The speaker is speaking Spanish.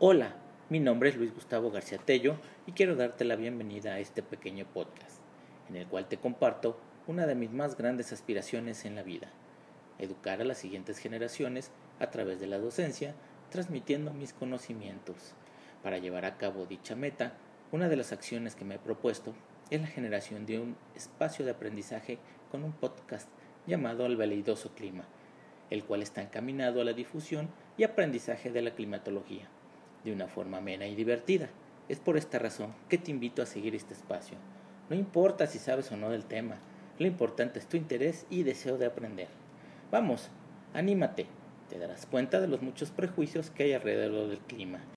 Hola, mi nombre es Luis Gustavo García Tello y quiero darte la bienvenida a este pequeño podcast, en el cual te comparto una de mis más grandes aspiraciones en la vida, educar a las siguientes generaciones a través de la docencia, transmitiendo mis conocimientos. Para llevar a cabo dicha meta, una de las acciones que me he propuesto es la generación de un espacio de aprendizaje con un podcast llamado El Veleidoso Clima, el cual está encaminado a la difusión y aprendizaje de la climatología de una forma amena y divertida. Es por esta razón que te invito a seguir este espacio. No importa si sabes o no del tema, lo importante es tu interés y deseo de aprender. Vamos, anímate, te darás cuenta de los muchos prejuicios que hay alrededor del clima